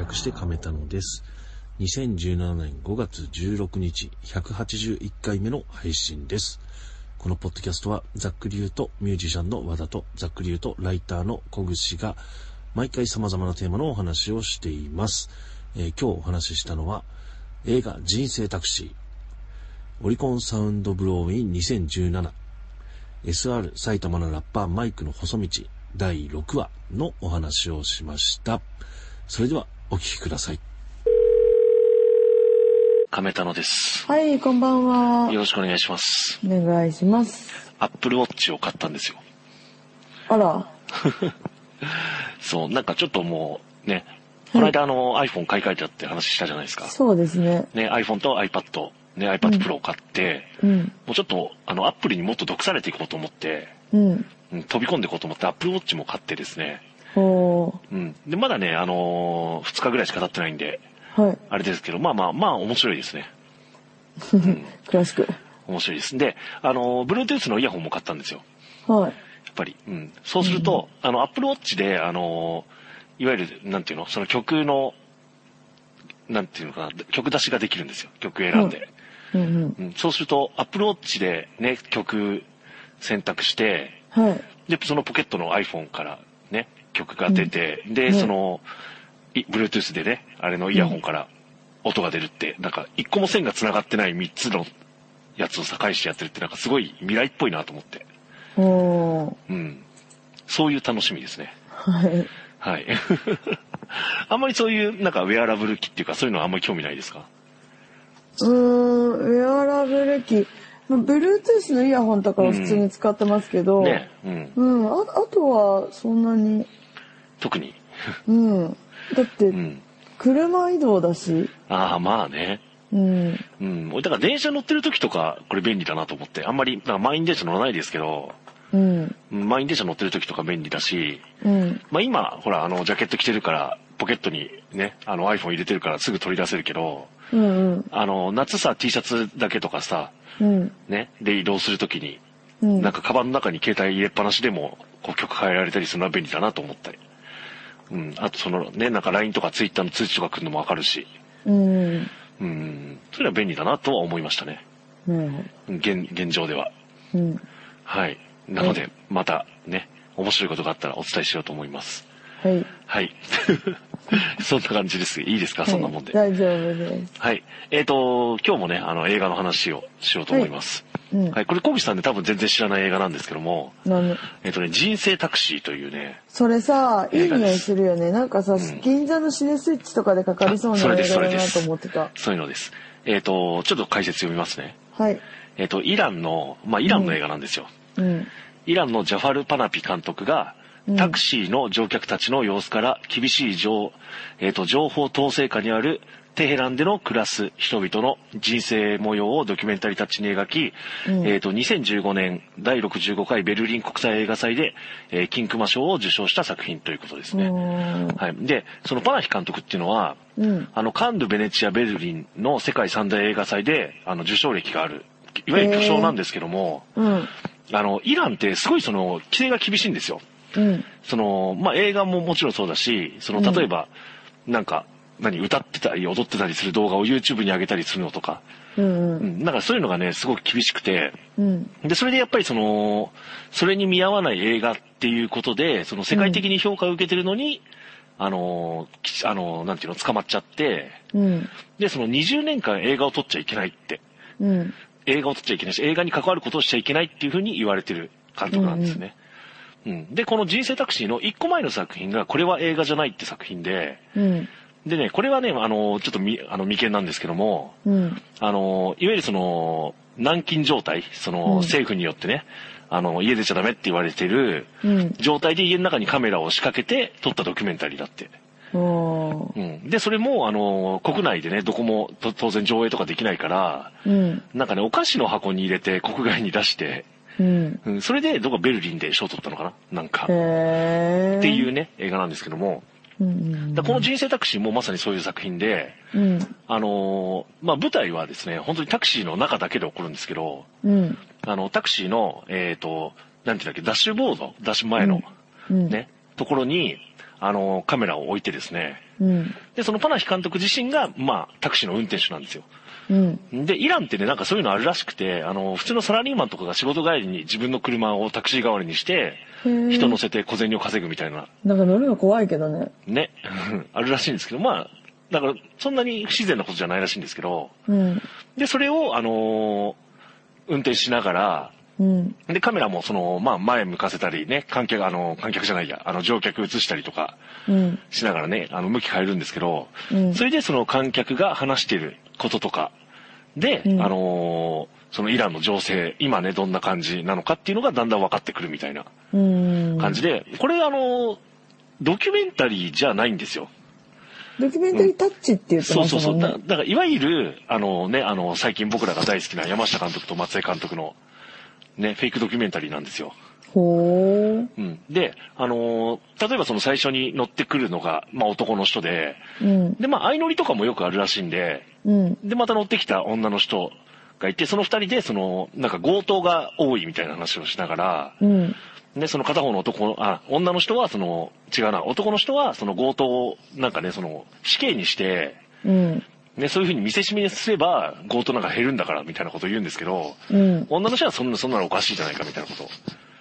略して亀田のです。2017年5月16日181回目の配信です。このポッドキャストはざっくり言うとミュージシャンの和田とざっくり言うとライターの小串が毎回様々なテーマのお話をしています。えー今日お話ししたのは映画人生タクシーオリコンサウンドブローイン2017 SR 埼玉のラッパーマイクの細道第6話のお話をしました。それではお聞きください。亀田野です。はい、こんばんは。よろしくお願いします。お願いします。アップルウォッチを買ったんですよ。あら、そう、なんかちょっともうね、この間あの iPhone 買い替えたって話したじゃないですか。そうですね。ね、iPhone と iPad、ね、iPad Pro を買って、うん、もうちょっとあのアップルにもっと毒されていこうと思って、うん。うん飛び込んでいこうと思って Apple Watch も買ってですね、おうん。で、まだね、あのー、2日ぐらいしか経ってないんで、ー、はい。あれですけど、まあまあまあ面白いですね。詳しく。面白いです。で、あのー、Bluetooth のイヤホンも買ったんですよ。はい。やっぱり。うん。そうすると、あの、Apple Watch で、あのー、いわゆる、なんていうの、その曲の、なんていうのかな、曲出しができるんですよ。曲選んで。うんうん。うん、そうすると、Apple Watch でね、曲選択して、はい。で、そのポケットの iPhone からね、曲が出て、で、ねその、い Bluetooth でね、あれのイヤホンから音が出るって、なんか、一個も線が繋がってない三つのやつを境してやってるって、なんかすごい未来っぽいなと思って。うん。そういう楽しみですね。はい。はい。あんまりそういう、なんか、ウェアラブル機っていうか、そういうのはあんまり興味ないですか？うーん、ウェアラブル機。まあ Bluetooth のイヤホンとかは普通に使ってますけど、ね。うん。うん、ああとはそんなに、特に。うん。だってう、ん。車移動だし、ああ、まあね。うん。うん。俺、だから電車乗ってる時とか、これ便利だなと思って。あんまり、なんか満員電車乗らないですけど、うん。うん満員電車乗ってる時とか便利だし、うん。まあ今、ほら、あの、ジャケット着てるから、ポケットにね、あの iPhone 入れてるからすぐ取り出せるけど、うん。うん。あの、夏さ T シャツだけとかさ、うん。ね、で移動する時に、うん。なんかカバンの中に携帯入れっぱなしでも、こう曲変えられたりするのは便利だなと思ったり。うん。あとそのね、なんか LINE とか Twitter の通知とか来るのもわかるし、うん。うん。それは便利だなとは思いましたね。ね現、現状では。うん。はい。なので、またね、面白いことがあったらお伝えしようと思います。はい。はい。そんな感じです。いいですか？そんなもんで。はい大丈夫です。はい。えっ、と、今日もね、あの、映画の話をしようと思います。うん。はい。これ、小口さんで多分全然知らない映画なんですけども、えっ、とね、人生タクシーというね、それさ、いい匂いすするよね。なんかさ、ん銀座のシネスイッチとかでかかりそうな映画だなですそれですと思ってた。そういうのです。えっ、と、ちょっと解説読みますね。はい。えっ、と、イランの、まあ、イランの映画なんですよ。うん。イランのジャファル・パナピ監督がうん、タクシーの乗客たちの様子から厳しい情,、えーと情報統制下にあるテヘランでの暮らす人々の人生模様をドキュメンタリータッチに描き、うんえーと2015年第65回ベルリン国際映画祭で、えー金熊賞を受賞した作品ということですうね。ん。はい、でそのパナヒ監督っていうのは、うん。あのカンヌ、ベネチア、ベルリンの世界三大映画祭であの受賞歴があるいわゆる巨匠なんですけども、うん。あのイランってすごいその規制が厳しいんですよ。うん。その、まあ、映画ももちろんそうだし、その、うん例えば、なんか、何、歌ってたり踊ってたりする動画を YouTube に上げたりするのとか、うん。ううん。ん、なんかそういうのがね、すごく厳しくて、うん。で、それでやっぱりその、それに見合わない映画っていうことで、その世界的に評価を受けてるのに、あの、きあの、なんていうの、捕まっちゃって、うん。で、その20年間映画を撮っちゃいけないって、うん。映画を撮っちゃいけないし、映画に関わることをしちゃいけないっていうふうに言われてる監督なんですね。うん、で、この人生タクシーの一個前の作品が、これは映画じゃないって作品で、うん。でね、これはね、あの、ちょっとみ、あの、未見なんですけども、うん。あの、いわゆるその、軟禁状態、その、うん政府によってね、あの、家出ちゃダメって言われてるうん。状態で家の中にカメラを仕掛けて撮ったドキュメンタリーだって。うん。で、それも、あの、国内でね、どこもと当然上映とかできないから、うん。なんかね、お菓子の箱に入れて国外に出して、うん。うん、それで、どこかベルリンで賞を取ったのかな？なんか。っていうね、映画なんですけども、うん。だこの人生タクシーもまさにそういう作品で、うん。あのーまあ、舞台はですね、本当にタクシーの中だけで起こるんですけど、うん。あの、タクシーの、えっ、と、なんていうんだっけ、ダッシュボード、ダッシュ前の、うん。ね、ところに、あの、カメラを置いてですね、うん。で、そのパナヒ監督自身が、まあ、タクシーの運転手なんですよ。うん。で、イランってね、なんかそういうのあるらしくて、あの、普通のサラリーマンとかが仕事帰りに自分の車をタクシー代わりにして、人乗せて小銭を稼ぐみたいな、なんか乗るの怖いけどね。ね、あるらしいんですけど、まあ、だから、そんなに不自然なことじゃないらしいんですけど、うん。で、それを、あの運転しながら、うん。で、カメラもその、まあ、前向かせたりね、観客、あの、観客じゃないや、あの、乗客映したりとかうん。しながらね、あの、向き変えるんですけど、うんそれでその観客が話していることとか、で、うんあのーそのイランの情勢、今ね、どんな感じなのかっていうのがだんだん分かってくるみたいなうん。感じで、これあのードキュメンタリーじゃないんですよ。ドキュメンタリータッチって言ってそうそうそう。ましたもんね。だだから、いわゆる、あのね、あの、最近僕らが大好きな山下監督と松江監督の、ね、フェイクドキュメンタリーなんですよ。ほー。うん。で、あのー例えばその最初に乗ってくるのが、まあ男の人で、うん。で、まあ相乗りとかもよくあるらしいんで、うん。で、また乗ってきた女の人がいて、その二人で、その、なんか強盗が多いみたいな話をしながら、うん。で、その片方の男、あ、女の人は、その、違うな、男の人は、その強盗を、なんかね、その、死刑にして、うん。ね、そういうふうに見せしめすれば、強盗なんか減るんだから、みたいなことを言うんですけど、うん。女の人はそんな、そんなのおかしいじゃないか、みたいなことを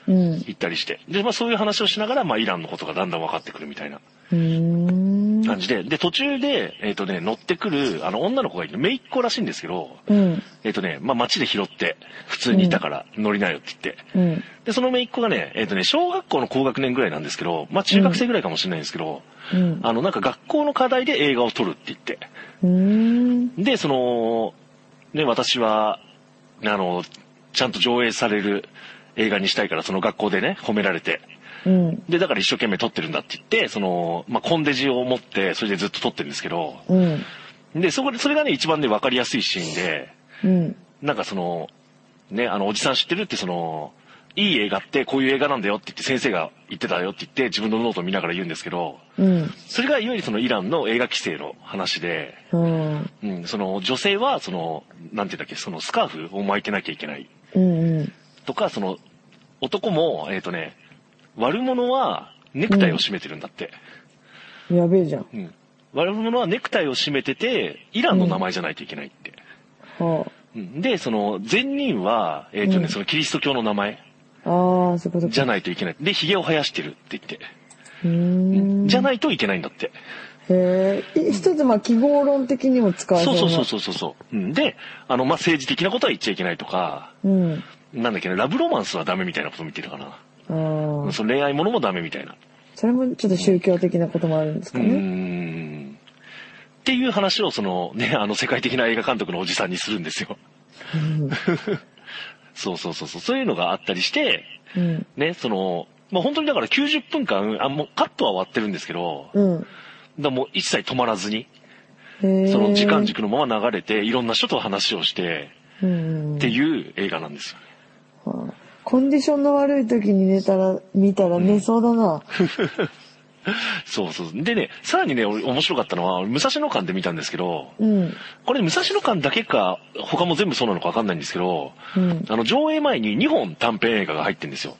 うん。言ったりして。で、まあそういう話をしながら、まあイランのことがだんだん分かってくるみたいな。感じで、で、途中で、えっ、とね、乗ってくる、あの、女の子がいる、姪っ子らしいんですけど、うん。えっ、とね、まあ街で拾って、普通にいたから乗りなよって言って。うん。で、その姪っ子がね、えっ、とね、小学校の高学年ぐらいなんですけど、まあ中学生ぐらいかもしれないんですけど、うん。あの、なんか学校の課題で映画を撮るって言って。で、その、ね、私は、あの、ちゃんと上映される映画にしたいから、その学校でね、褒められて。うん。で、だから一生懸命撮ってるんだって言って、その、まあ、コンデジを持って、それでずっと撮ってるんですけど、うん。で、そこで、それがね、一番ね、わかりやすいシーンで、うん。なんかその、ね、あの、おじさん知ってるってその、いい映画ってこういう映画なんだよって言って先生が言ってたよって言って自分のノートを見ながら言うんですけど、うん。それがいわゆるそのイランの映画規制の話で、うん。うん、その女性はその、なんていうんだっけ、そのスカーフを巻いてなきゃいけないうん。とか、その、男も、えっ、とね、悪者はネクタイを締めてるんだって。やべえじゃん。うん。悪者はネクタイを締めてて、イランの名前じゃないといけないって。はうんで、その、善人は、えっ、とね、うんそのキリスト教の名前あ。ああ、そういうことか。じゃないといけない。で、髭を生やしてるって言って。じゃないといけないんだって。へえ。一つ、まあ、記号論的にも使われそうなそうそうそうそう。うん、で、あの、まあ、政治的なことは言っちゃいけないとか、うん。なんだっけな、ラブロマンスはダメみたいなこと見てるかな。ああ。その恋愛ものもダメみたいな。それもちょっと宗教的なこともあるんですかね。ん。っていう話をそのね、あの世界的な映画監督のおじさんにするんですよ。うん。そうそうそうそう。そういうのがあったりして、うん。ね、その、まあ、本当にだから90分間、あ、もうカットは終わってるんですけど、うん。だもう一切止まらずに。その時間軸のまま流れて、いろんな人と話をして、うん。っていう映画なんですよ。はあコンディションの悪い時に寝たら、見たら寝そうだな。そうそう。でね、さらにね、俺面白かったのは、武蔵野館で見たんですけど、うん。これ武蔵野館だけか、他も全部そうなのかわかんないんですけど、うん。あの、上映前に2本短編映画が入ってるんですよ。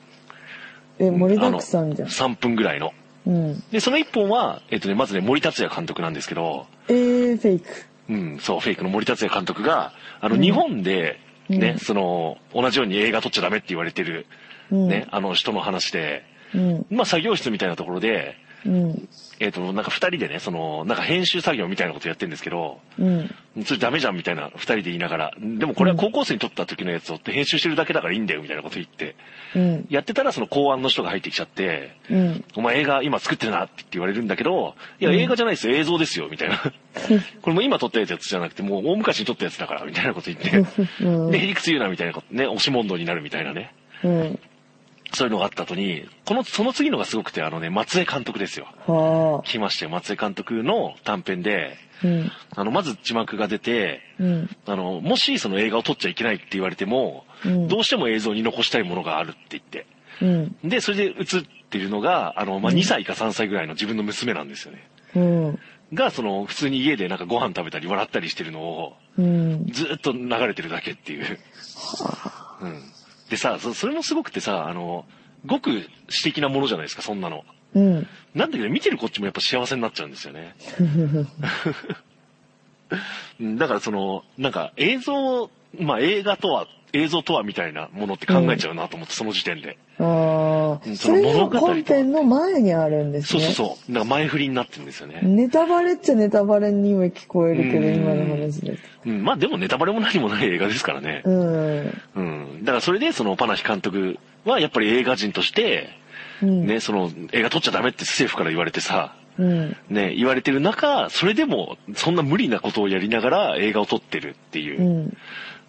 え、盛りだくさんじゃん。3分ぐらいの。うん。で、その1本は、えっとね、まずね、森達也監督なんですけど、えー、フェイク。うん、そう、フェイクの森達也監督が、あの、日本で、ね、うんその、同じように映画撮っちゃダメって言われてる、うん。ね、あの人の話で、うん。まあ、作業室みたいなところで、うん。えっ、と、なんか二人でね、その、なんか編集作業みたいなことやってるんですけど、うん。それダメじゃんみたいな二人で言いながら、でもこれは高校生に撮った時のやつをって編集してるだけだからいいんだよみたいなこと言って、うん。やってたらその公安の人が入ってきちゃって、うん。お前映画今作ってるなって言われるんだけど、いやうん映画じゃないですよ、映像ですよ、みたいな。これもう今撮ったやつじゃなくて、もう大昔に撮ったやつだから、みたいなこと言って、うんで、へりくつ言うな、みたいなことね、押し問答になるみたいなね。うん。そういうのがあった後に、この、その次のがすごくて、あのね、松江監督ですよ。はあ。来まして、松江監督の短編で、うん。あの、まず字幕が出て、うん。あの、もしその映画を撮っちゃいけないって言われても、うんどうしても映像に残したいものがあるって言って。うん。で、それで映ってるのが、あの、まあ、うん2歳か3歳ぐらいの自分の娘なんですよね。うん。が、その、普通に家でなんかご飯食べたり笑ったりしてるのを、うん。ずっと流れてるだけっていう。うん。でさ、そそれもすごくてさ、あの、ごく私的なものじゃないですか、そんなの。うん。なんだけど見てるこっちもやっぱ幸せになっちゃうんですよね。うんだからその、なんか映像、まあ映画とは、映像とはみたいなものって考えちゃうなと思って、その時点で。ああ、うんその物語と本編の前にあるんですそうね。そうそう。なんか前振りになってるんですよね。ネタバレっちゃネタバレにも聞こえるけど、うん今の話です。うん、まあでもネタバレも何もない映画ですからね。うん。うん。だからそれでそのパナヒ監督はやっぱり映画人として、うん。ね、その映画撮っちゃダメって政府から言われてさ、うん。ね、言われてる中、それでもそんな無理なことをやりながら映画を撮ってるっていうう、ん。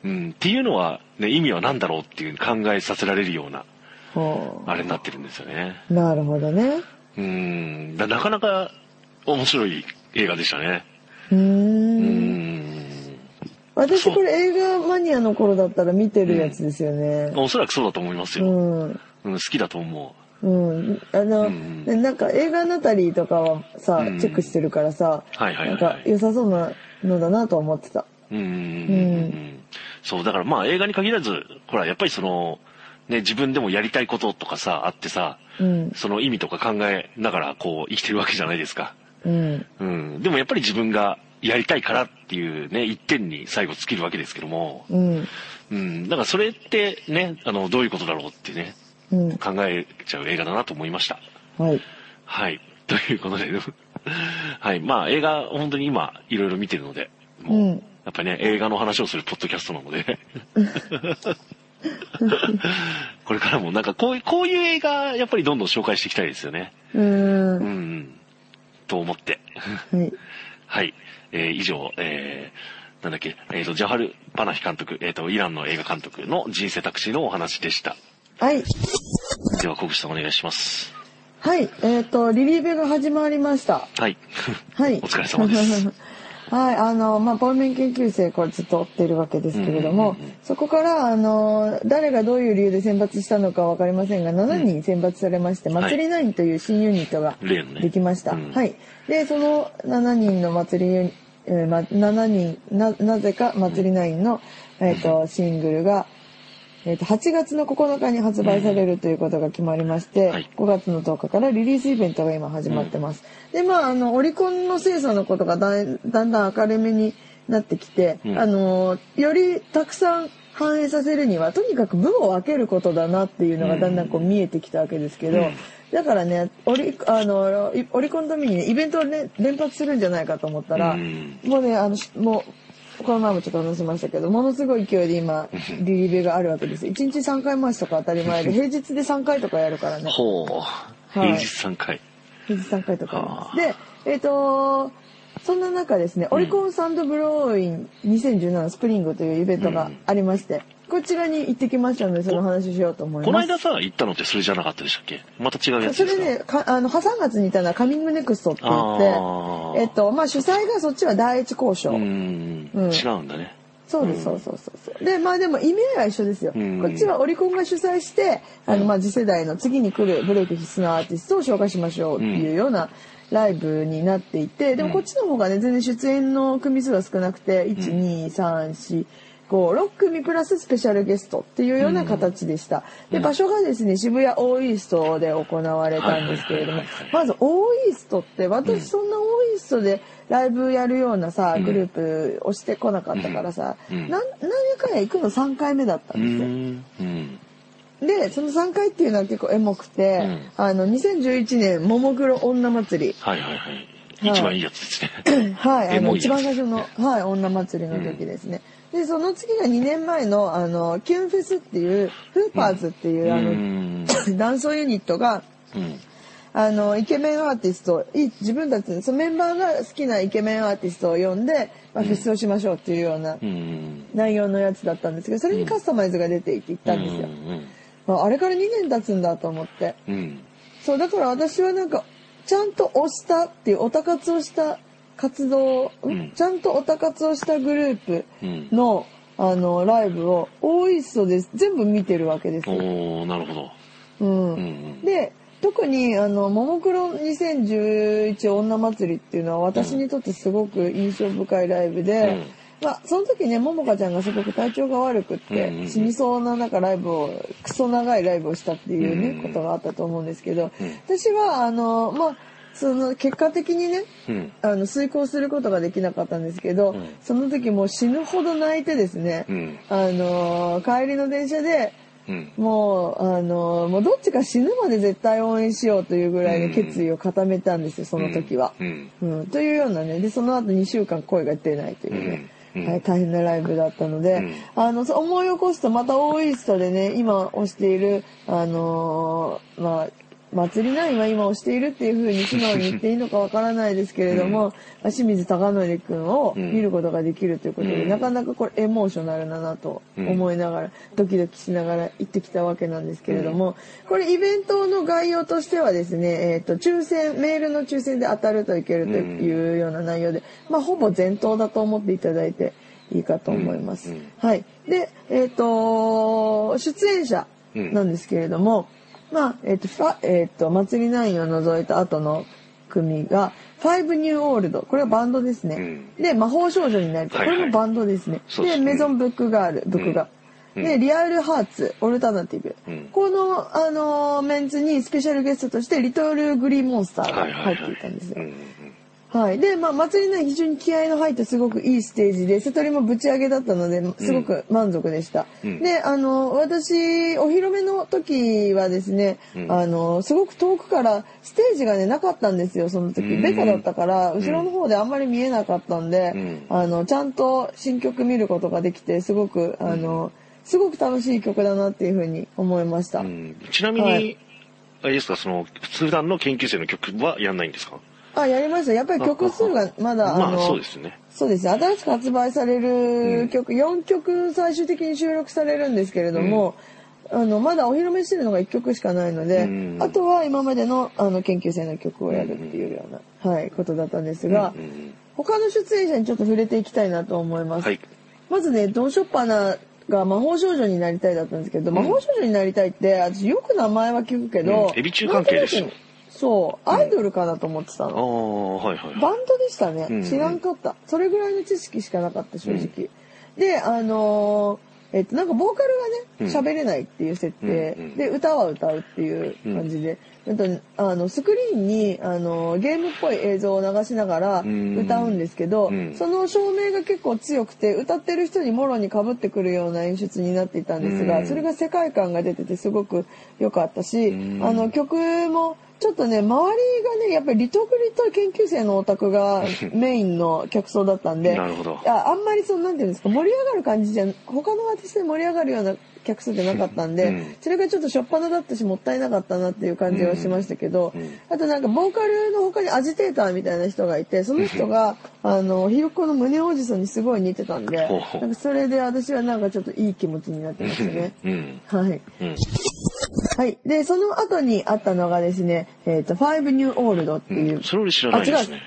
うん、っていうのは、ね、意味は何だろうっていう考えさせられるような、はあれになってるんですよね。あ。なるほどね。うん、だなかなか面白い映画でしたね。うー。うんん。私これ映画マニアの頃だったら見てるやつですよね。おそらくそうだと思いますよ。うん。うん、好きだと思うん。あの、うんでなんか映画ナタリーとかはさ、うんチェックしてるからさ、はいはいはいなんか良さそうなのだなとは思ってた。う。うん。んそう、だからまあ映画に限らず、ほら、やっぱりその、ね、自分でもやりたいこととかさ、あってさ、うん。その意味とか考えながらこう生きてるわけじゃないですか。うん。うん。でもやっぱり自分がやりたいからっていうね、一点に最後尽きるわけですけども、うん。うん。だからそれってね、あの、どういうことだろうってね、うん。考えちゃう映画だなと思いました。はい。はい。ということで、はい。まあ映画、本当に今、いろいろ見てるので、もう、うんやっぱりね、映画の話をするポッドキャストなので、これからもなんかこういう、こういう映画、やっぱりどんどん紹介していきたいですよね。うー。うんん。と思って。はい。はい。えー以上、えーなんだっけ、えっ、と、ジャハル・パナヒ監督、えっ、と、イランの映画監督の人生タクシーのお話でした。はい。では、小口さんお願いします。はい。えっ、と、リリーベが始まりました。はい。はい。お疲れ様です。はい、あの、まあ、ポルメン研究生これずっと追っているわけですけれども、うんうんうんそこから、あの、誰がどういう理由で選抜したのかわかりませんが、7人選抜されまして、はい祭りナインという新ユニットが。できました。うんはい。で、その7人の祭りユニ、えーま、7人、な、なぜか祭りナインの、えっ、と、シングルが、えっ、と、8月の9日に発売されるということが決まりまして、はい。5月の10日からリリースイベントが今始まってます。で、まあ、あの、オリコンの精査のことがだんだんだん明るめになってきて、うん。あの、よりたくさん反映させるには、とにかく部を分けることだなっていうのがだんだんこう見えてきたわけですけど、うん。だからね、オリ、あの、いオリコンのためにね、イベントをね、連発するんじゃないかと思ったら、うん。もうね、あの、しもう、この前もちょっと話しましたけど、ものすごい勢いで今、リリベがあるわけです。1日3回回しとか当たり前で、平日で3回とかやるからね。ほう。い平日3回。平日3回とかで、えっ、と、そんな中ですね、オリコンサンドブローイン2017スプリングというイベントがありまして、こちらに行ってきましたので、その話しようと思います。この間さ、行ったのってそれじゃなかったでしたっけ？また違うやつですかそれね、かあの、破産月にいたのはカミングネクストって言ってえっと、まあ主催がそっちは第一交渉。うん、うん違うんだね。そうです、そうそうそうそう。で、まあでも意味合いは一緒ですよ。うんこっちはオリコンが主催して、あの、まあ次世代の次に来るブレイク必須のアーティストを紹介しましょうっていうようなライブになっていて、でもこっちの方がね、全然出演の組数が少なくて、1、2、3、4、5、6組プラススペシャルゲストっていうような形でした。で、場所がですね、渋谷オーイーストで行われたんですけれどもまずオーイーストって、私そんなオーイーストでライブやるようなさ、グループをしてこなかったからさ、何やかんや行くの3回目だったうんですよ。ん。うん。で、その3回っていうのは結構エモくて、うんあの、2011年、ももクロ女祭り。はいはいはい。はい一番いいやつですね。はい、あの、一番最初の、はい、女祭りの時ですね。で、その次が2年前の、あの、キュンフェスっていう、フーパーズっていう、あうの、ん。ダンスユニットが、うん。あの、イケメンアーティスト、い自分たち、そのメンバーが好きなイケメンアーティストを呼んで、まあ、フェスをしましょうっていうようなうん。内容のやつだったんですけど、それにカスタマイズが出ていて行ったんですよ。まあ、あれから2年経つんだと思って。そう、だから私はなんか、ちゃんと押したっていう、オタ活をした活動、うんちゃんとオタ活をしたグループうん。の、あの、ライブを、大イーストで全部見てるわけですよ。おー、なるほど。うん。うん。で、特に、あの、ももクロ2011女祭りっていうのは私にとってすごく印象深いライブで、まあ、その時ね、ももかちゃんがすごく体調が悪くって、うんうんうん死にそうな中ライブを、クソ長いライブをしたっていうね、うんうんことがあったと思うんですけど、うん私は、あの、まあ、その結果的にね、うん。あの、遂行することができなかったんですけど、うんその時もう死ぬほど泣いてですね、うん。あの、帰りの電車で、うん。もう、あの、もうどっちか死ぬまで絶対応援しようというぐらいの決意を固めたんですよ、その時は。うん。うん、というようなね、で、その後2週間声が出ないというね、うんはい、大変なライブだったので、うんあの、思い起こすとまた大イーストでね、今推している、あのーまあ、祭りナインは今推しているっていうふうに素直に言っていいのかわからないですけれども、まあ清水貴則くんを見ることができるということで、うん。なかなかこれエモーショナルだなと思いながら、ドキドキしながら行ってきたわけなんですけれども、これイベントの概要としてはですね、えっ、と、抽選、メールの抽選で当たるといけるというような内容で、まあ、ほぼ全当だと思っていただいていいかと思います。うん。うん。はい。で、えっ、と、出演者なんですけれども、まあ、えっ、と、ファえっ、と、祭りナインを除いた後の組が、ファイブニューオールド。これはバンドですね。うんで、魔法少女になりたい。はいはいこれもバンドですね。で、そうですねメゾンブックガール、ブックで、リアルハーツ、オルタナティブ。うんこの、あのーメンツにスペシャルゲストとして、リトルグリーンモンスターが入っていたんですよ。うんはい。で、まあ、祭りの非常に気合の入ったすごくいいステージで、瀬戸りもぶち上げだったので、すごく満足でした。うん。で、あの、私、お披露目の時はですね、うん。あの、すごく遠くから、ステージがね、なかったんですよ、その時。うん。ベタだったから、後ろの方であんまり見えなかったんで、うん。あの、ちゃんと新曲見ることができて、すごく、あの、すごく楽しい曲だなっていうふうに思いました。うん。ちなみに、はい。あれですか、その、普段の研究生の曲はやんないんですか？あ、やりました。やっぱり曲数がまだ、まあ、あの、そうですね。そうですね新しく発売される曲、4曲最終的に収録されるんですけれども、あのまだお披露目してるのが1曲しかないので、うんあとは今までのあの研究生の曲をやるっていうような、はい、ことだったんですが、うんうん他の出演者にちょっと触れていきたいなと思います。はい。まずね、ドン・ショッパーナが魔法少女になりたいだったんですけど、魔法少女になりたいって、私よく名前は聞くけど、うんエビ中関係ですよそう、アイドルかなと思ってたああ、の。はいはい。バンドでしたね、うん知らんかった。それぐらいの知識しかなかった正直、であのーえっとなんかボーカルうん。がね喋れないっていう設定、うんうんで歌は歌うっていう感じで、あとあのスクリーンにあのゲームっぽい映像を流しながらうん歌うんですけど、うん。その照明が結構強くて歌ってる人にもろにかぶってくるような演出になっていたんですが、うん。それが世界観が出ててすごく良かったし、うん。あの曲もちょっとね周りがねやっぱりリトグリと研究生のオタクが メインの客層だったんでなるほど。ああんまりそのなんていうんですか盛り上がる感じじゃ他のアーティストで盛り上がるような客数じゃなかったんで、うんそれがちょっとしょっぱなだったしもったいなかったなっていう感じはしましたけど、うんうんあとなんかボーカルの他にアジテーターみたいな人がいてその人があのひよっこの胸おじさんにすごい似てたんでなんかそれで私はなんかちょっといい気持ちになってましたね。うん。はい。うん。はい。で、その後にあったのがですね、えっ、と、ファイブニューオールドっていう。それ俺知らないですね。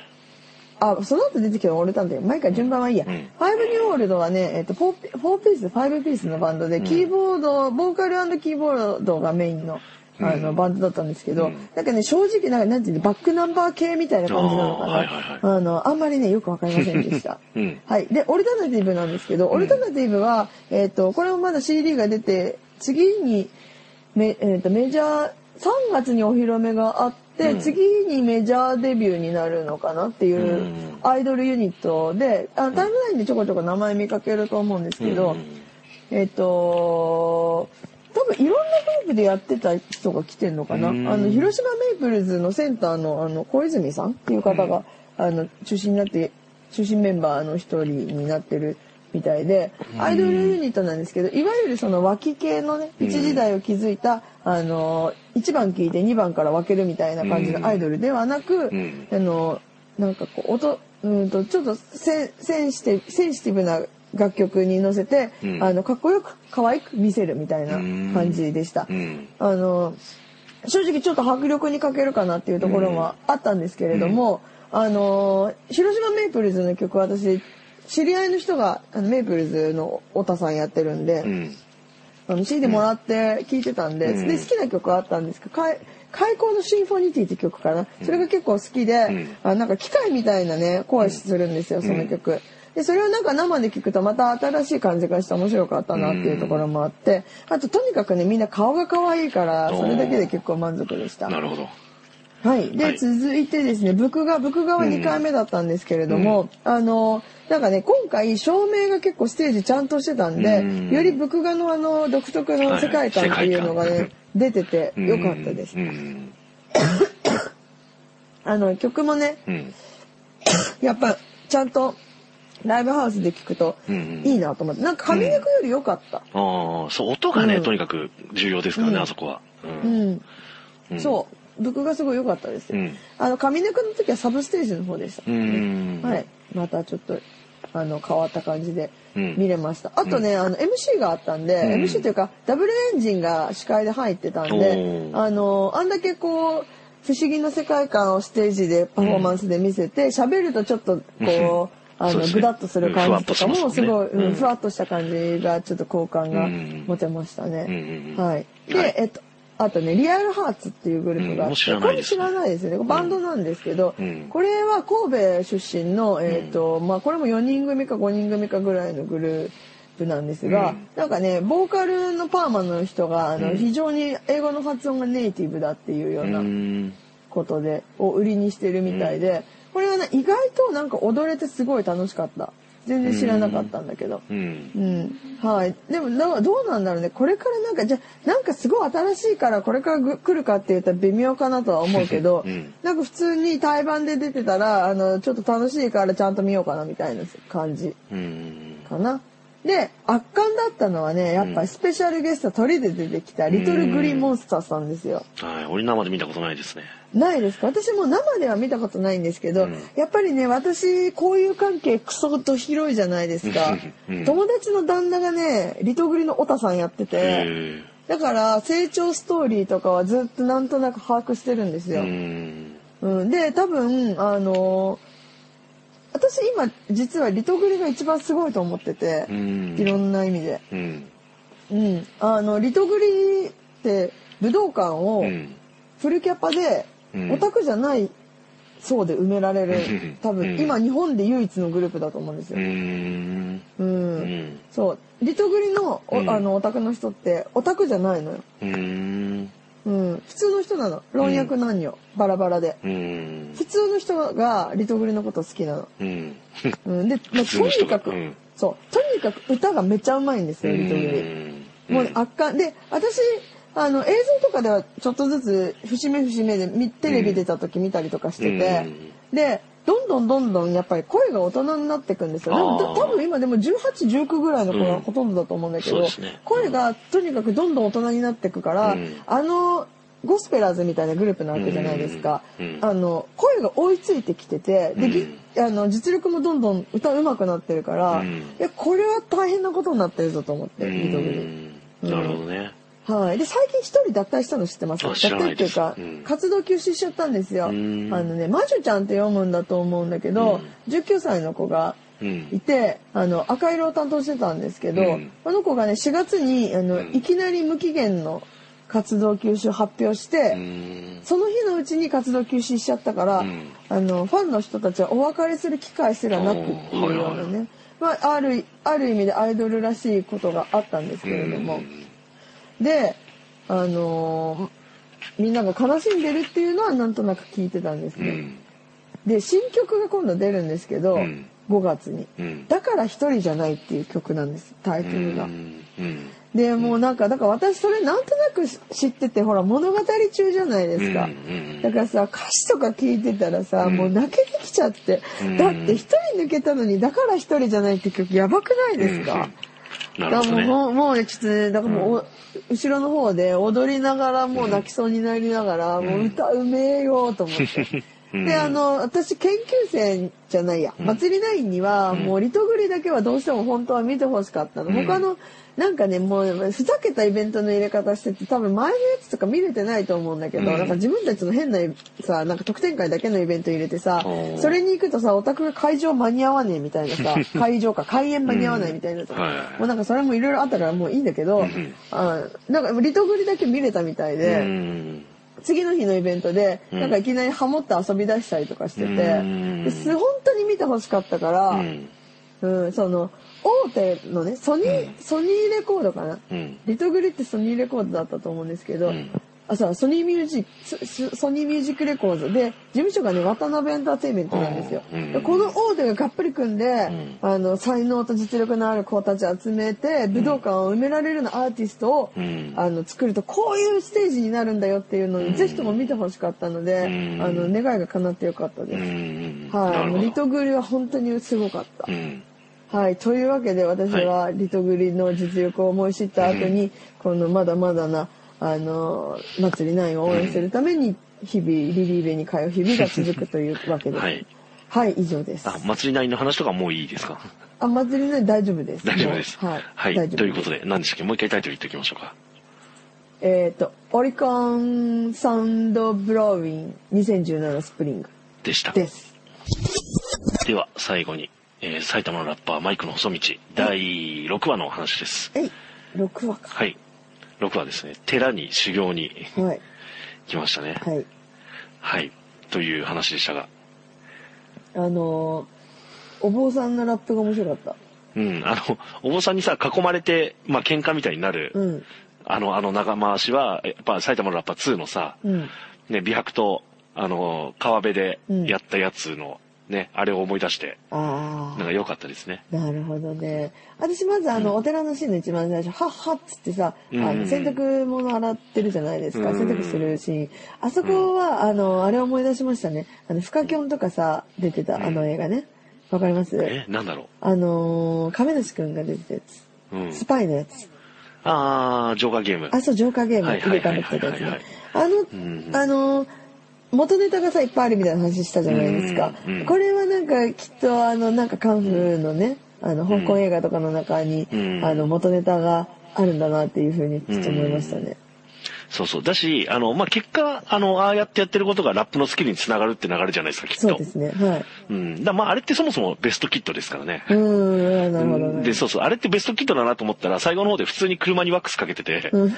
あ、その後出てきたの俺たんだよ。毎回順番はいいや。うんファイブニューオールドはね、えっ、と、4ピ4ピース、5ピースのバンドで、キーボード、ボーカルキーボードがメインの、あの、うんバンドだったんですけど、うんなんかね、正直、なんか、なんていうの、バックナンバー系みたいな感じなのかな。あーはいはいはいあの、あんまりね、よくわかりませんでした。うん。はい。で、オルタナティブなんですけど、オルタナティブは、えっ、と、これもまだ CD が出て、次にメ,、えー、とメジャー、3月にお披露目があって、うん。次にメジャーデビューになるのかなっていううん。アイドルユニットで、あタイムラインでちょこちょこ名前見かけると思うんですけど、うん。えっ、と、多分いろんなグループでやってた人が来てんのかな。あうん。の、広島メイプルズのセンターの、あの、小泉さんっていう方が、あの、中心になって、中心メンバーの一人になってるみたいで、アイドルユニットなんですけど、いわゆるその沸き系のね、一時代を築いた、あの、1番聴いて2番から分けるみたいな感じのアイドルではなく、うん。あの、なんかこう、音、うんと、ちょっとセンセンシティブ、センシティブな楽曲に乗せて、うん。あの、かっこよく可愛く見せるみたいな感じでした。うん。あの、正直ちょっと迫力に欠けるかなっていうところはあったんですけれども、あの、広島メイプルズの曲私、知り合いの人があのメイプルズの太田さんやってるんで、うん。あの CD もらって聴いてたんで、うんで好きな曲あったんですけど、開開口のシンフォニティって曲かな。それが結構好きで、んあなんか機械みたいなね、声するんですよ、その曲。で、それをなんか生で聞くとまた新しい感じがして面白かったなっていうところもあって、あととにかくね、みんな顔が可愛いから、それだけで結構満足でした。なるほど。はい。で、はい続いてですね、僕が、僕がは2回目だったんですけれども、あの、なんかね、今回照明が結構ステージちゃんとしてたんで、うんより僕がのあの、独特の世界観っていうのがはいね、出ててよかったですう。ん。あの、曲もね、うん。やっぱ、ちゃんと、ライブハウスで聞くとうんいいなと思って、なんか上役より良かった。ああ、そう、音がね、うんとにかく重要ですからね、うんあそこは。う。うんん。う僕がすごい良かったですよ。うん。あの、上役の時はサブステージの方でした。うん。はい。またちょっと、あの、変わった感じでうん見れました。あとね、あの、MC があったんで、うん MC というか、ダブルエンジンが司会で入ってたんであの、あんだけこう、不思議な世界観をステージでパフォーマンスで見せて、喋、るとちょっとこう、あの、ねぐだっとする感じとかも、すごい、ふわっとした感じが、ちょっと好感がうん持てましたうんうね。んうん。はい。で、はいえっと、あとね、リアルハーツっていうグループがあって、うんもう知らないですこれ知らないですよね。バンドなんですけど、うん。これは神戸出身の、えっ、と、まあ、これも4人組か5人組かぐらいのグループなんですが、うん。なんかね、ボーカルのパーマの人が、あの、うん。非常に英語の発音がネイティブだっていうようう。なん。ことで、を売りにしてるみたいで、これはね、意外となんか踊れてすごい楽しかった。全然知らなかったんだけど。うん。うん。はい。でも、だからどうなんだろうね。これからなんか、じゃあなんかすごい新しいから、これからぐ来るかって言ったら微妙かなとは思うけど、うんなんか普通に対バンで出てたら、あの、ちょっと楽しいからちゃんと見ようかなみたいな感じうん。かな。で、圧巻だったのはね、やっぱりスペシャルゲスト鳥で出てきたリトルグリーンモンスターさんですよ。はい。俺生で見たことないですね。ないですか？私も生では見たことないんですけど、うんやっぱりね私交友関係クソと広いじゃないですか、うん友達の旦那がねリトグリのオタさんやっててへだから成長ストーリーとかはずっとなんとなく把握してるんですえ。よ、うん。うんで多分あの私今実はリトグリが一番すごいと思っててう、ん。いろんな意味で、うん。うん、あのリトグリって武道館をうん。フルキャパでうんオタクじゃない層で埋められるうん多分今日本で唯一のグループだと思うんですうよ。ん。うんうん。そうリトグリのあのオタクの人ってオタクじゃないのよ。うん。うん、普通の人なの。老若男女、バラバラで。うん。普通の人がリトグリのこと好きなの。うん。うん、で、まあ、とにかく、うん。そう。とにかく歌がめっちゃうまいんですよリトグリ。もうね圧巻。で私あの映像とかではちょっとずつ節目節目でみテレビ出た時見たりとかしてて、でどんどんどんどんやっぱり声が大人になっていくんですよ。でも多分今でも1819ぐらいの子がほとんどだと思うんだけど、うんね声がとにかくどんどん大人になっていくから、うんあのゴスペラーズみたいなグループなわけじゃないですか。うんあの声が追いついてきててで、ぎうんあの実力もどんどん歌上手くなってるから、うんいやこれは大変なことになってるぞと思って、リトグリ。うんなるほどね。はい。で、最近一人脱退したの知ってます？脱退っていうか、うん。活動休止しちゃったんですよ。あうん。のね、魔女ちゃんって読むんだと思うんだけど、19歳の子がうん。いて、あの、赤色を担当してたんですけど、うん。この子がね、4月に、あの、うん。いきなり無期限の活動休止を発表して、うん。その日のうちに活動休止しちゃったから、うん。あのファンの人たちはお別れする機会すらなくっていうようなね、まあ、あるある意味でアイドルらしいことがあったんですけれども、であのーみんなが悲しんでるっていうのはなんとなく聞いてたんですね。うん。で新曲が今度出るんですけど、うん。5月に。うん。だから一人じゃないっていう曲なんですタイトルが。でもうなんかだから私それなんとなく知っててほら物語中じゃないですか。だからさ歌詞とか聞いてたらさ、うん。もう泣けてきちゃって、うん。だって一人抜けたのにだから一人じゃないって曲やばくないですか、なだから。もうもうもうねちょっとねだからもう、お後ろの方で踊りながらもう泣きそうになりながら、もう歌うめえよと思って。うん。であの私研究生じゃないや、祭りナインにはもうリトグリだけはどうしても本当は見てほしかったの、うん。他のなんかねもうふざけたイベントの入れ方してて多分前のやつとか見れてないと思うんだけど、うん。なんか自分たちの変なさなんか特典会だけのイベント入れてさそれに行くとさオタクが会場間に合わねえみたいなさ会場か開演間に合わないみたいなさ、もうなんかそれもいろいろあったからもういいんだけど、ん。あなんかリトグリだけ見れたみたいで。うん次の日のイベントで、うん。なんかいきなりハモって遊び出したりとかしてて、す本当に見てほしかったから、うん。うん、その大手のねソニー、ソニーレコードかな？うん。リトグリってソニーレコードだったと思うんですけど、うんあそうソニーミュージックソソニーミュージックレコードで事務所がね渡辺エンターテインメントなんですよ、うん。でこの大手ががっぷり組んで、ん。あの才能と実力のある子たちを集めて武道館を埋められるようなアーティストを、うん。あの作るとこういうステージになるんだよっていうのに、ぜひとも見てほしかったので、うん。あの願いが叶ってよかったうです、ん。はい、もうリと。トグリは本当にすごかった。うん。はい、というわけで私はリトグリの実力を思い知った後に、このまだまだなあの祭り9を応援するために日々リリーベに通う日々が続くというわけです。ははいい、以上です。あ、祭り内の話とかもういいですか？あ祭り9大丈夫です。大丈夫です。はい、はい。大丈夫ということで、何でしたっけ？もう一回タイトル言っておきましょうか。えっ、とオリコンサウンドブローウィン2017スプリングでした。です。では、最後に、えー埼玉のラッパーマイクの細道、第6話の話です。えい、6話か。はい。6話ですね。寺に修行にはい、来ましたね。はい。はい。という話でしたが。あのーお坊さんのラップが面白かった。うん。あの、お坊さんにさ、囲まれて、まあ、喧嘩みたいになる、うん、あの、あの長回しは、やっぱ埼玉のラッパー2のさ、うん。ね、美白と、あの、川辺でやったやつの、ね、あれを思い出して、ああ。なんか良かったですね。なるほどね。私まずあの、お寺のシーンの一番最初、はっはっつってさ、あうんの洗濯物洗ってるじゃないですか。うん洗濯するシーン。あそこは、あの、あれ思い出しましたね。あの、フカキョンとかさ、出てたあの映画ね。わかります？え、なんだろあのー、亀梨くんが出てたやつ。う。うん。スパイのやつ。あー、ジョーカーゲーム。あ、そう、ジョーカーゲームはい入れやつね。あの、んあの、元ネタがさ、いっぱいあるみたいな話したじゃないですかうんうん。これはなんか、きっとあの、なんかカンフーのね、あの、香港映画とかの中に、うんあの、元ネタがあるんだなっていうふうにちょっと思いましたね。そうそう。だし、あの、まあ、結果、あの、ああやってやってることがラップのスキルにつながるって流れじゃないですか、きっと。そうですね。はい。うん。だまあ、あれってそもそもベストキットですからね。うーん、なるほどね。で、そうそう。あれってベストキットだなと思ったら、最後の方で普通に車にワックスかけてて、うん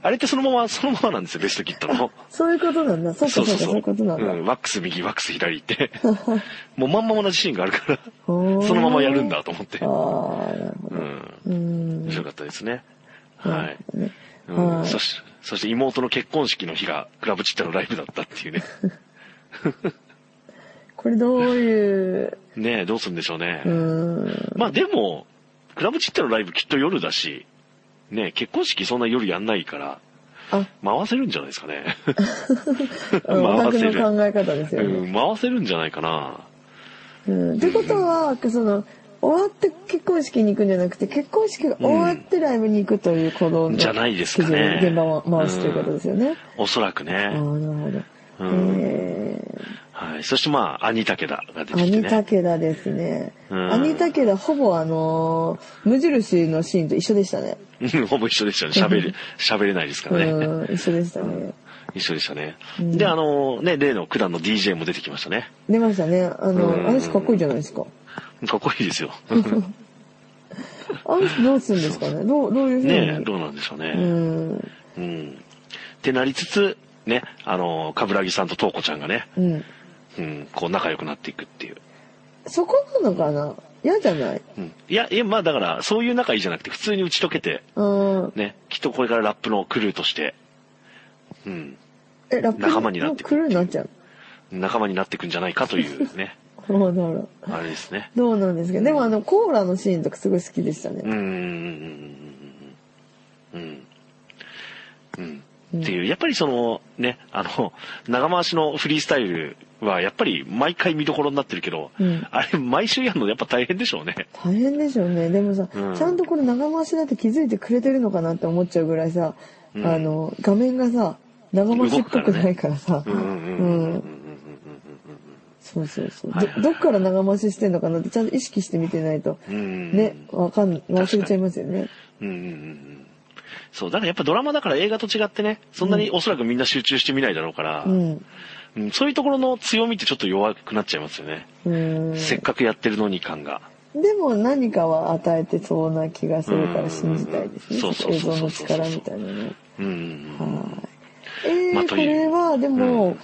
あれってそのまま、そのままなんですよ、ベストキットの。そういうことなんだ。そうかそうか、そういうことなんだ。うん、ワックス右、ワックス左って。もうまんま同じシーンがあるから、そのままやるんだと思ってあ。あ、なるほど。うん。うーん。面白かったですね。なはい。うんはいそして、そして妹の結婚式の日がクラブチッタのライブだったっていうね。これどういう、ねえ、どうするんでしょうね。う。まあでも、クラブチッタのライブきっと夜だし、ねえ、結婚式そんな夜やんないから、あ、回せるんじゃないですかね。回せる。の考え方ですよね。うん、回せるんじゃないかな。うん、ってことは、その終わって結婚式に行くんじゃなくて結婚式が終わってライブに行くという行動のじゃないですかね現場を回すということですよね。おそらくああね。なるほど。うんえはい。そしてまあ、兄武田が出てきてね。武田ですね。うん兄武田ほぼあのー無印のシーンと一緒でしたね。う んほぼ一緒でしたね。喋れ、喋れないですからね。うん、一緒でしたね。一緒でしたね。で、あの、ね、例の九段の DJ も出てきましたね。出ましたね。あの、うんあの人かっこいいじゃないですか。かっこいいですよ。あの人どうするんですかね？どうどういうふうに？ねどうなんでしょううね。ん。うん。ってなりつつ、ね、あの、冠城さんと東子ちゃんがね、うん。うん、こう仲良くなっていくっていう。そこなのかな？嫌じゃない？うん。いや、いや、まあだから、そういう仲いいじゃなくて、普通に打ち解けて、うん。ね、きっとこれからラップのクルーとして、うん、え、ラップ仲間になってくクルーになっちゃう。仲間になっていくんじゃないかというね、なるほど。あれですね。どうなんですか？でもあの、コーラのシーンとかすごい好きでしたね。うん、うん、うん、うん、うん。うん。っていう、やっぱりその、ね、あの、長回しのフリースタイルは、やっぱり毎回見どころになってるけど、うんあれ、毎週やるのやっぱ大変でしょうね。大変でしょうね。でもさ、うんちゃんとこれ長回しだって気づいてくれてるのかなって思っちゃうぐらいさ、うんあの、画面がさ、長回しっぽくないからさ、うん、そうそうそう、はいはいはいど。どっから長回ししてんのかなってちゃんと意識して見てないと、うん。うんね、わかん、忘れちゃいますよね。うんうんうんうん。そう、だからやっぱドラマだから映画と違ってね、そんなにおそらくみんな集中して見ないだろうから、うん。うんそういうところの強みってちょっと弱くなっちゃいますよね。うん。せっかくやってるのに感が。でも何かは与えてそうな気がするから信じたいですね。そうそう映そうそう像の力みたいなね。うんうんうん。はい。えーまあこれはでも、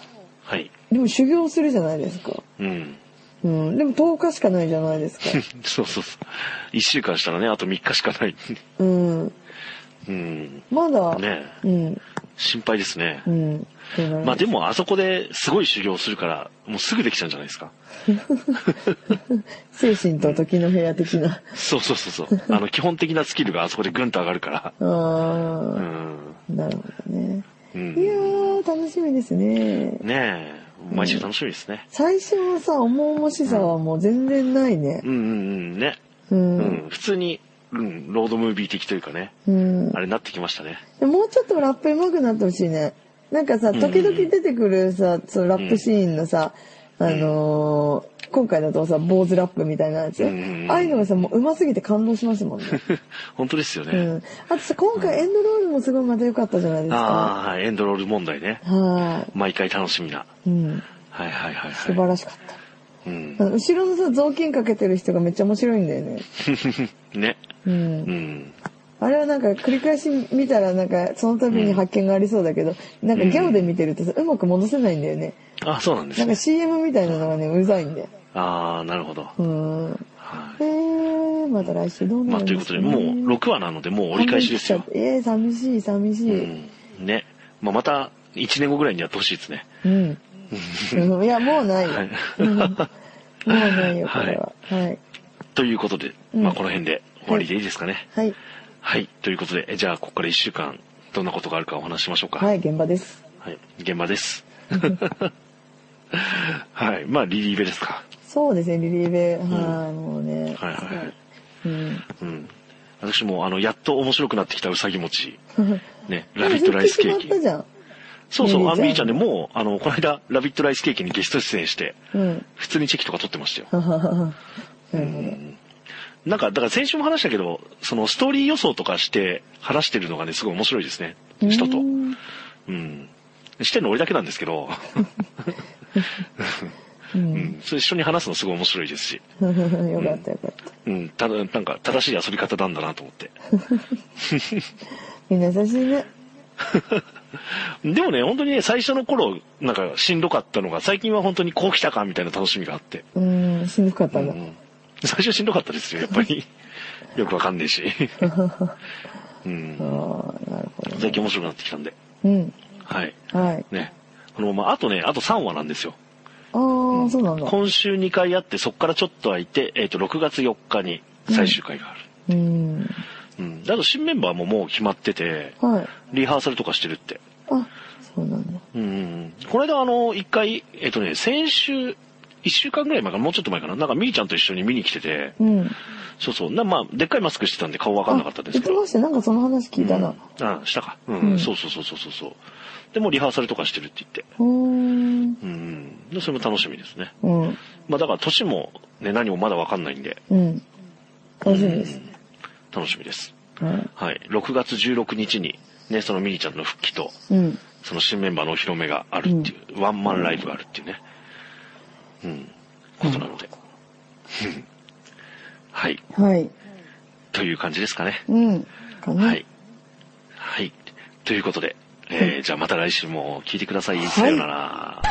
はい。でも修行するじゃないですか。うん。うん。でも10日しかないじゃないですか。そうそうそう。一週間したらね、あと3日しかない。うん。うん。まだ、ねうん。心配ですねう。ん。まあでもあそこですごい修行するから、もうすぐできちゃうんじゃないですか。精神と時の部屋的な。そうそうそうそう。あの、基本的なスキルがあそこでグンと上がるから。あうあ、ん。なるほどね。ういやん。ー、楽しみですね。ねえ。毎週楽しみですね。最初のさ、重々しさはもう全然ないねう。んうんうん。ね。う。うんん。普通に、うん、ロードムービー的というかね。うん。あれになってきましたね。でもうちょっとラップ上手くなってほしいね。なんかさ、ん時々出てくるさ、そのラップシーンのさ、あのー今回だとさ、坊主ラップみたいなやつ。うんああいうのがさ、もう上手すぎて感動しますもんね。本当ですよね。うん。あとさ、今回エンドロールもすごいまた良かったじゃないですか。ああ、はい。エンドロール問題ね。は毎回楽しみな。い。うん。はいはいはい素晴はらしかった。い。うん後ろのさ、雑巾かけてる人がめっちゃ面白いんだよね。ね。う。うんん。あれはなんか繰り返し見たらなんかその度に発見がありそうだけど、なんかギャオで見てるとさ、うまく戻せないんだよね。あ、そうなんですなんかね。CM みたいなのがね、うざいんで。ああ、なるほど。うん。はえー、また来週どうい。まあ、なるんということで。もう6話なので、もう折り返しですよ。えー、寂しい、寂しい。うん。ね。まあ、また1年後ぐらいにやってほしいですね。うん。うんいや、もうないよ。はいうんもうないよ、これは。はい。ということで、うんまあ、この辺で終わりでいいですかね。はい。はい。ということで、えじゃあ、ここから1週間、どんなことがあるかお話ししましょうか。はい、現場です。はい。現場です。はい。まあ、リリーベですか。そうですね、リリーベ。はい、もうね。はいはいはい。うん。うん。私も、あの、やっと面白くなってきたうさぎ餅。ね、ラビットライスケーキ。そうそう、あ、ミリーちゃんミリーちゃんでもう、あの、この間、ラビットライスケーキにゲスト出演して、うん。普通にチェキとか撮ってましたよ。なんか、だから先週も話したけど、そのストーリー予想とかして話してるのがね、すごい面白いですね。人と。うんうん。してんの俺だけなんですけど、う。うんん。それ一緒に話すのすごい面白いですし、よかったよかった。うん。ただ、なんか正しい遊び方なんだなと思って。みんな優しいね。でもね、本当にね、最初の頃、なんかしんどかったのが、最近は本当にこう来たかみたいな楽しみがあって。うん、しんどかったんだ。うん最初しんどかったですよ、やっぱり。よくわかんねえし。うんあ。あ、なるほど、最近面白くなってきたんで。うん。はい。はい。ね。このまま、あとね、あと3話なんですよ。そうなんだ。今週2回あって、そこからちょっと空いて、えっ、と、6月4日に最終回がある。うん。うん。であと新メンバーももう決まってて、はい。リハーサルとかしてるって。あ、そうなんだ。うんうんうん。この間あの、一回、えっ、とね、先週、一週間ぐらい前かな、もうちょっと前かな？なんか、みーちゃんと一緒に見に来てて、うん。そうそう。なまあ、でっかいマスクしてたんで顔わかんなかったんですけど。言ってましたなんかその話聞いたな。あしたか。うん、うんそうそうそうそうそうそう。でもリハーサルとかしてるって言って。うーん。うんうん。で、それも楽しみですね。うん。まあだから年もね、何もまだわかんないんで、うん。楽しみです。楽しみです。はい。はい。6月16日に、ね、そのミニちゃんの復帰と、うん。その新メンバーのお披露目があるっていう、ワンマンライブがあるっていうね。うん。ことなので。うん はい。はい。という感じですかね。うん。はい。はい。ということで、えーじゃあまた来週も聞いてください。さようなら。